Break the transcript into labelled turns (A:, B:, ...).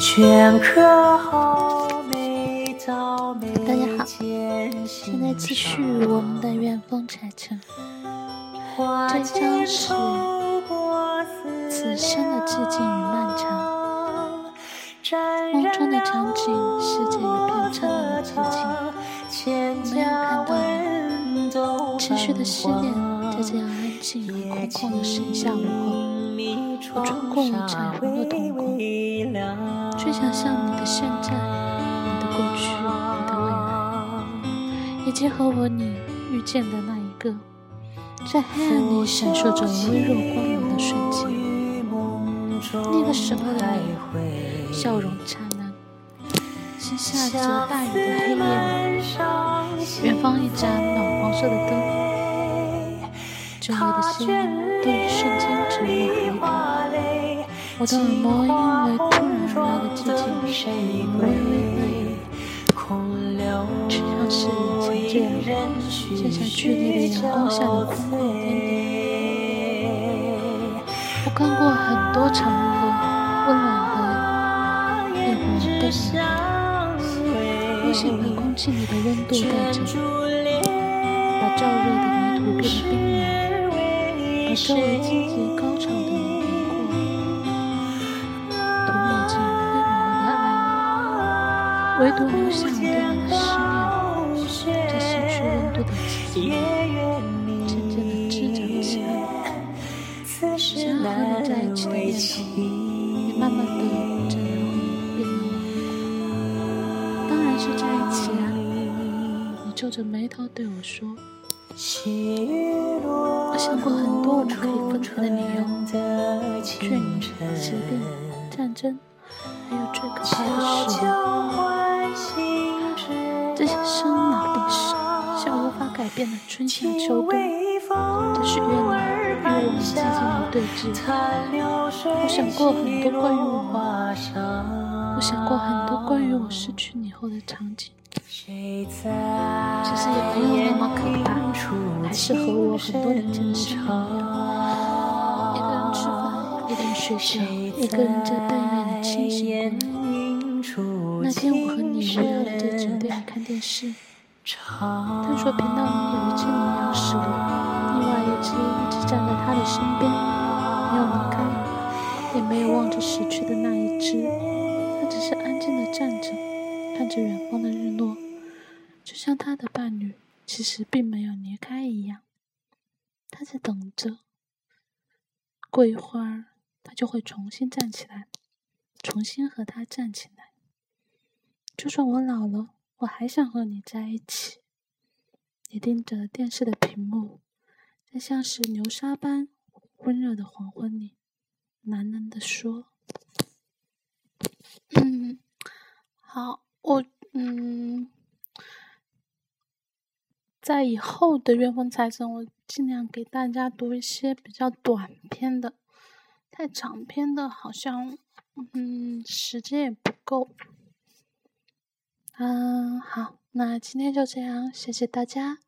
A: 镌刻好美早美
B: 大家好，现在继续我们的远风柴城。这张是此生的致敬与漫长，梦中的场景，世界一片灿烂的寂静，没有看到你持续的思念，在这样安静而空旷的盛夏午后，我穿过了彩虹的瞳孔，去想象你的现在、你的过去、你的未来，以及和我你遇见的那一个。在黑暗里闪烁着微弱光芒的瞬间，那个时候的你笑容灿烂，是下着大雨的黑夜吗？远方一盏暖黄色的灯，整个的心都一瞬间沉默黑白。我的耳膜因为突然而来的寂静，微微微。却像是前这样，写下剧烈的阳光下的空旷。我看过很多场合温暖的夜晚灯影，我想把空气里的温度带走，把燥热的泥土变得冰凉，把周围季节高潮的云过，涂抹进灰蒙蒙的爱，唯独留下我对你的思念。这失去温度的季节，渐渐的滋长起来，想要和你在一起的念头，也慢慢地这样变浓。当然是在一起啊！你皱着眉头对我说。我想过很多我们可以分开的理由，眷恋、疾病、战争，还有最可怕的是，这些生老病死，像无法改变的春夏秋冬，这是月亮与我们寂静的对峙。我想过很多关于我，我想过很多关于我失去你后的场景。还是和我很多年前的事情一样。一个人吃饭，一个人睡觉，一个人在半夜里清醒过来。那天我和你围绕在酒店里看电视，他说频道里有一只羚羊死了，另外一只一直站在他的身边，没有离开，也没有望着死去的那一只，它只是安静地站着。看着远方的日落，就像他的伴侣其实并没有离开一样。他在等着，过一会儿他就会重新站起来，重新和他站起来。就算我老了，我还想和你在一起。你盯着电视的屏幕，在像是流沙般温热的黄昏里，喃喃地说：“嗯，好。”我嗯，在以后的月风财神，我尽量给大家读一些比较短篇的，太长篇的好像嗯时间也不够。嗯，好，那今天就这样，谢谢大家。